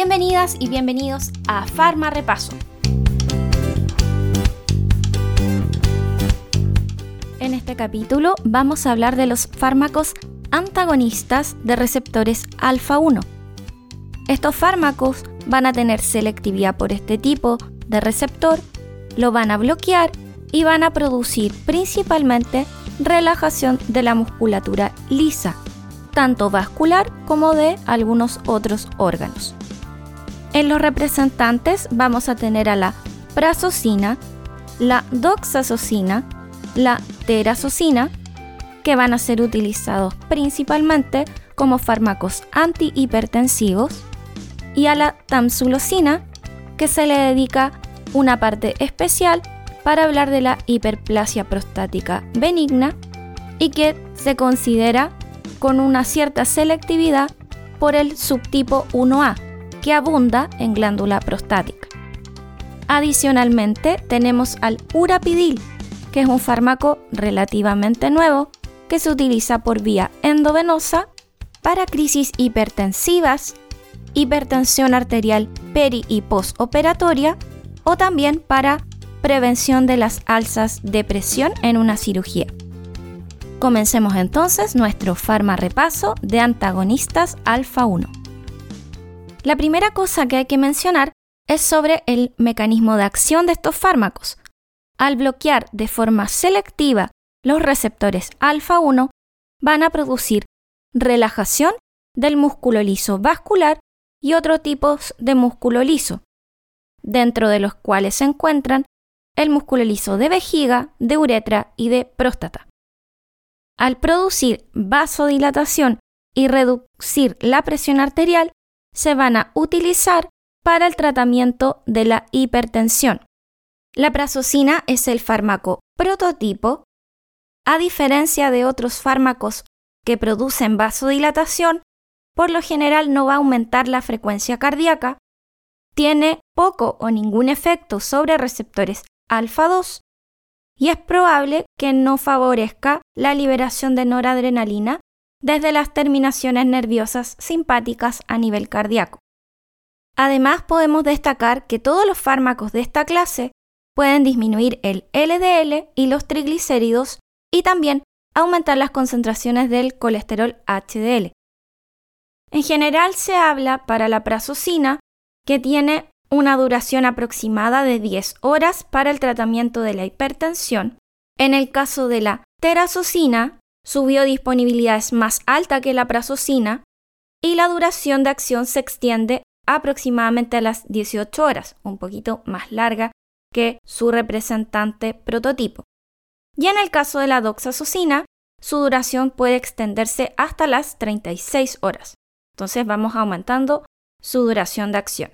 Bienvenidas y bienvenidos a Farma Repaso. En este capítulo vamos a hablar de los fármacos antagonistas de receptores alfa 1. Estos fármacos van a tener selectividad por este tipo de receptor, lo van a bloquear y van a producir principalmente relajación de la musculatura lisa, tanto vascular como de algunos otros órganos. En los representantes vamos a tener a la prazosina, la doxazosina, la terazosina, que van a ser utilizados principalmente como fármacos antihipertensivos, y a la tamsulosina, que se le dedica una parte especial para hablar de la hiperplasia prostática benigna y que se considera con una cierta selectividad por el subtipo 1A, que abunda en glándula prostática. Adicionalmente, tenemos al urapidil, que es un fármaco relativamente nuevo que se utiliza por vía endovenosa para crisis hipertensivas, hipertensión arterial peri y postoperatoria o también para prevención de las alzas de presión en una cirugía. Comencemos entonces nuestro farma repaso de antagonistas alfa 1. La primera cosa que hay que mencionar es sobre el mecanismo de acción de estos fármacos. Al bloquear de forma selectiva los receptores alfa 1, van a producir relajación del músculo liso vascular y otros tipos de músculo liso, dentro de los cuales se encuentran el músculo liso de vejiga, de uretra y de próstata. Al producir vasodilatación y reducir la presión arterial, se van a utilizar para el tratamiento de la hipertensión. La prazosina es el fármaco prototipo, a diferencia de otros fármacos que producen vasodilatación, por lo general no va a aumentar la frecuencia cardíaca, tiene poco o ningún efecto sobre receptores alfa 2 y es probable que no favorezca la liberación de noradrenalina desde las terminaciones nerviosas simpáticas a nivel cardíaco. Además, podemos destacar que todos los fármacos de esta clase pueden disminuir el LDL y los triglicéridos y también aumentar las concentraciones del colesterol HDL. En general se habla para la prazosina que tiene una duración aproximada de 10 horas para el tratamiento de la hipertensión. En el caso de la terazosina, su biodisponibilidad es más alta que la prazosina y la duración de acción se extiende aproximadamente a las 18 horas, un poquito más larga que su representante prototipo. Y en el caso de la doxazosina, su duración puede extenderse hasta las 36 horas. Entonces vamos aumentando su duración de acción.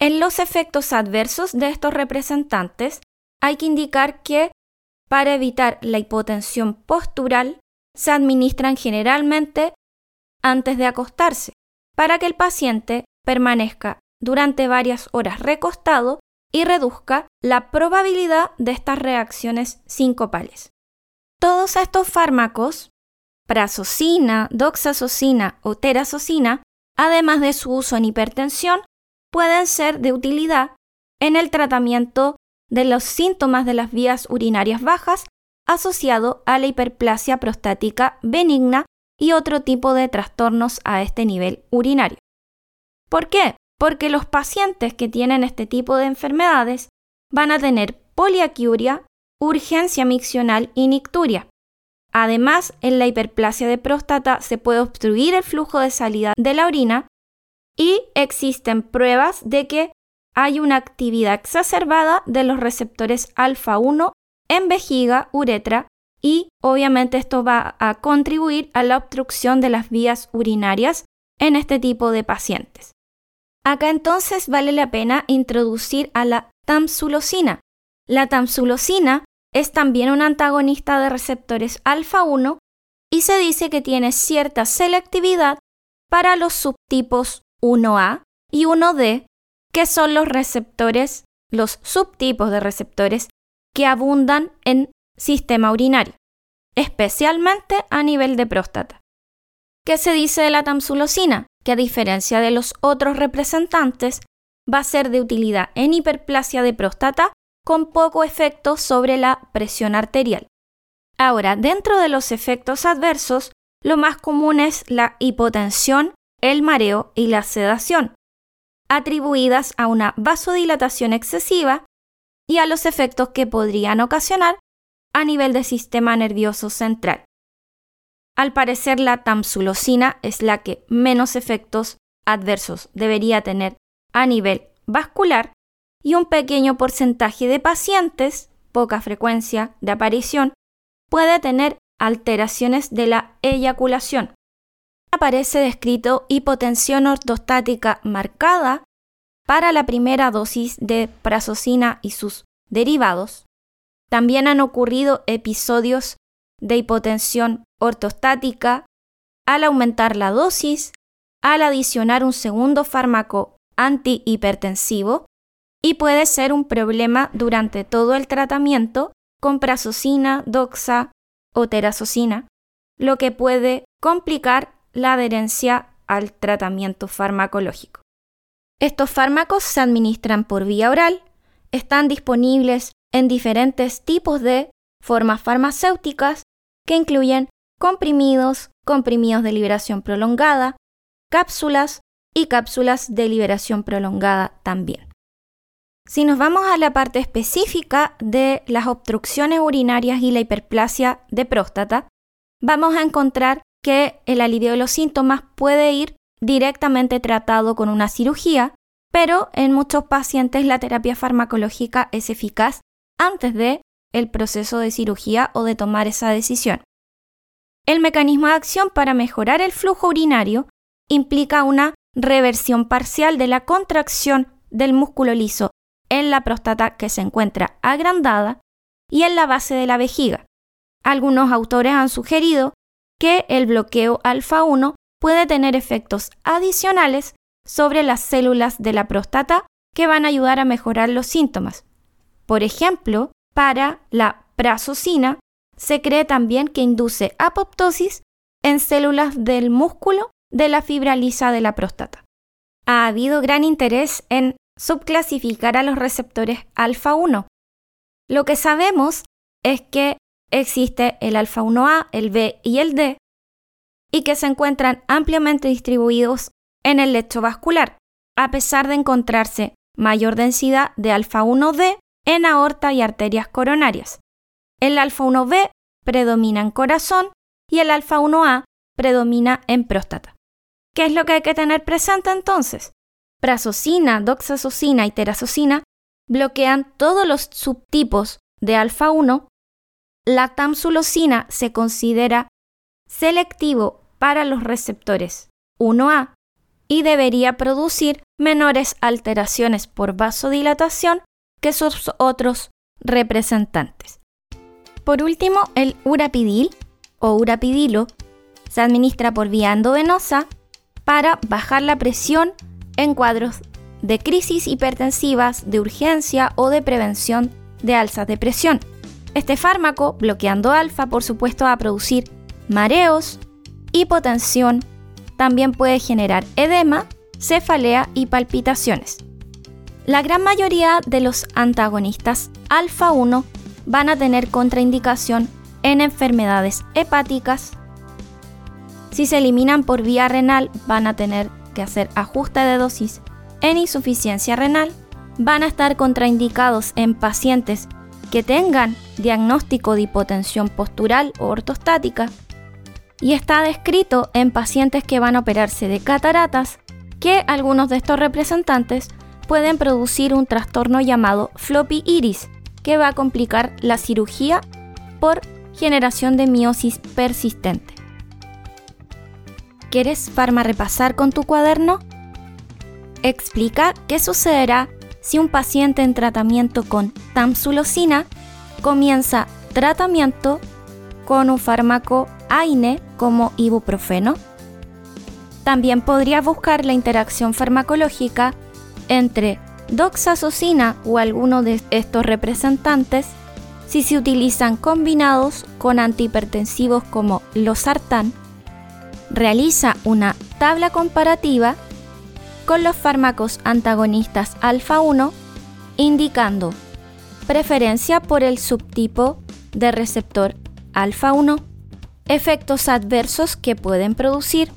En los efectos adversos de estos representantes hay que indicar que para evitar la hipotensión postural se administran generalmente antes de acostarse, para que el paciente permanezca durante varias horas recostado y reduzca la probabilidad de estas reacciones sincopales. Todos estos fármacos, prazosina, doxazosina o terazosina, además de su uso en hipertensión, pueden ser de utilidad en el tratamiento de los síntomas de las vías urinarias bajas asociado a la hiperplasia prostática benigna y otro tipo de trastornos a este nivel urinario. ¿Por qué? Porque los pacientes que tienen este tipo de enfermedades van a tener poliacuria, urgencia miccional y nicturia. Además, en la hiperplasia de próstata se puede obstruir el flujo de salida de la orina y existen pruebas de que hay una actividad exacerbada de los receptores alfa 1 en vejiga, uretra y obviamente esto va a contribuir a la obstrucción de las vías urinarias en este tipo de pacientes. Acá entonces vale la pena introducir a la tamsulosina. La tamsulosina es también un antagonista de receptores alfa 1 y se dice que tiene cierta selectividad para los subtipos 1A y 1D, que son los receptores, los subtipos de receptores que abundan en sistema urinario, especialmente a nivel de próstata. ¿Qué se dice de la tamsulosina? que a diferencia de los otros representantes, va a ser de utilidad en hiperplasia de próstata con poco efecto sobre la presión arterial. Ahora, dentro de los efectos adversos, lo más común es la hipotensión, el mareo y la sedación, atribuidas a una vasodilatación excesiva y a los efectos que podrían ocasionar a nivel del sistema nervioso central. Al parecer la tamsulosina es la que menos efectos adversos debería tener a nivel vascular y un pequeño porcentaje de pacientes, poca frecuencia de aparición, puede tener alteraciones de la eyaculación. Aparece descrito hipotensión ortostática marcada para la primera dosis de prazosina y sus derivados. También han ocurrido episodios de hipotensión ortostática al aumentar la dosis, al adicionar un segundo fármaco antihipertensivo y puede ser un problema durante todo el tratamiento con prazosina, doxa o terazosina, lo que puede complicar la adherencia al tratamiento farmacológico. Estos fármacos se administran por vía oral, están disponibles en diferentes tipos de formas farmacéuticas que incluyen comprimidos, comprimidos de liberación prolongada, cápsulas y cápsulas de liberación prolongada también. Si nos vamos a la parte específica de las obstrucciones urinarias y la hiperplasia de próstata, vamos a encontrar que el alivio de los síntomas puede ir directamente tratado con una cirugía, pero en muchos pacientes la terapia farmacológica es eficaz antes de el proceso de cirugía o de tomar esa decisión. El mecanismo de acción para mejorar el flujo urinario implica una reversión parcial de la contracción del músculo liso en la próstata que se encuentra agrandada y en la base de la vejiga. Algunos autores han sugerido que el bloqueo alfa 1 puede tener efectos adicionales sobre las células de la próstata que van a ayudar a mejorar los síntomas. Por ejemplo, para la prazosina se cree también que induce apoptosis en células del músculo de la fibra lisa de la próstata. Ha habido gran interés en subclasificar a los receptores alfa 1. Lo que sabemos es que existe el alfa 1A, el B y el D, y que se encuentran ampliamente distribuidos en el lecho vascular, a pesar de encontrarse mayor densidad de alfa 1D en aorta y arterias coronarias. El alfa 1B predomina en corazón y el alfa 1A predomina en próstata. ¿Qué es lo que hay que tener presente entonces? Prazosina, doxazosina y terazosina bloquean todos los subtipos de alfa 1. La tamsulosina se considera selectivo para los receptores 1A y debería producir menores alteraciones por vasodilatación que sus otros representantes. Por último, el urapidil o urapidilo se administra por vía endovenosa para bajar la presión en cuadros de crisis hipertensivas, de urgencia o de prevención de alzas de presión. Este fármaco, bloqueando alfa, por supuesto, va a producir mareos, hipotensión, también puede generar edema, cefalea y palpitaciones. La gran mayoría de los antagonistas alfa 1 van a tener contraindicación en enfermedades hepáticas. Si se eliminan por vía renal, van a tener que hacer ajuste de dosis en insuficiencia renal. Van a estar contraindicados en pacientes que tengan diagnóstico de hipotensión postural o ortostática. Y está descrito en pacientes que van a operarse de cataratas que algunos de estos representantes pueden producir un trastorno llamado floppy iris, que va a complicar la cirugía por generación de miosis persistente. ¿Quieres farma repasar con tu cuaderno? Explica qué sucederá si un paciente en tratamiento con tamsulosina comienza tratamiento con un fármaco AINE como ibuprofeno. También podría buscar la interacción farmacológica entre doxazosina o alguno de estos representantes si se utilizan combinados con antihipertensivos como los sartán realiza una tabla comparativa con los fármacos antagonistas alfa 1, indicando preferencia por el subtipo de receptor alfa 1, efectos adversos que pueden producir,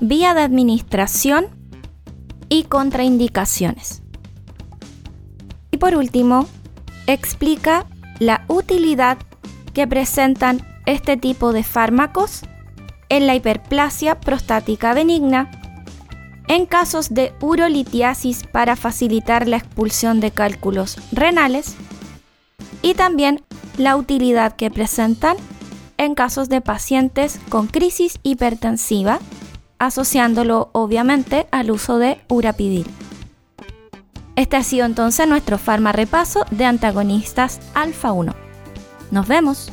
vía de administración y contraindicaciones. Y por último, explica la utilidad que presentan este tipo de fármacos en la hiperplasia prostática benigna, en casos de urolitiasis para facilitar la expulsión de cálculos renales y también la utilidad que presentan en casos de pacientes con crisis hipertensiva, asociándolo obviamente al uso de urapidil. Este ha sido entonces nuestro farma repaso de antagonistas alfa 1. Nos vemos.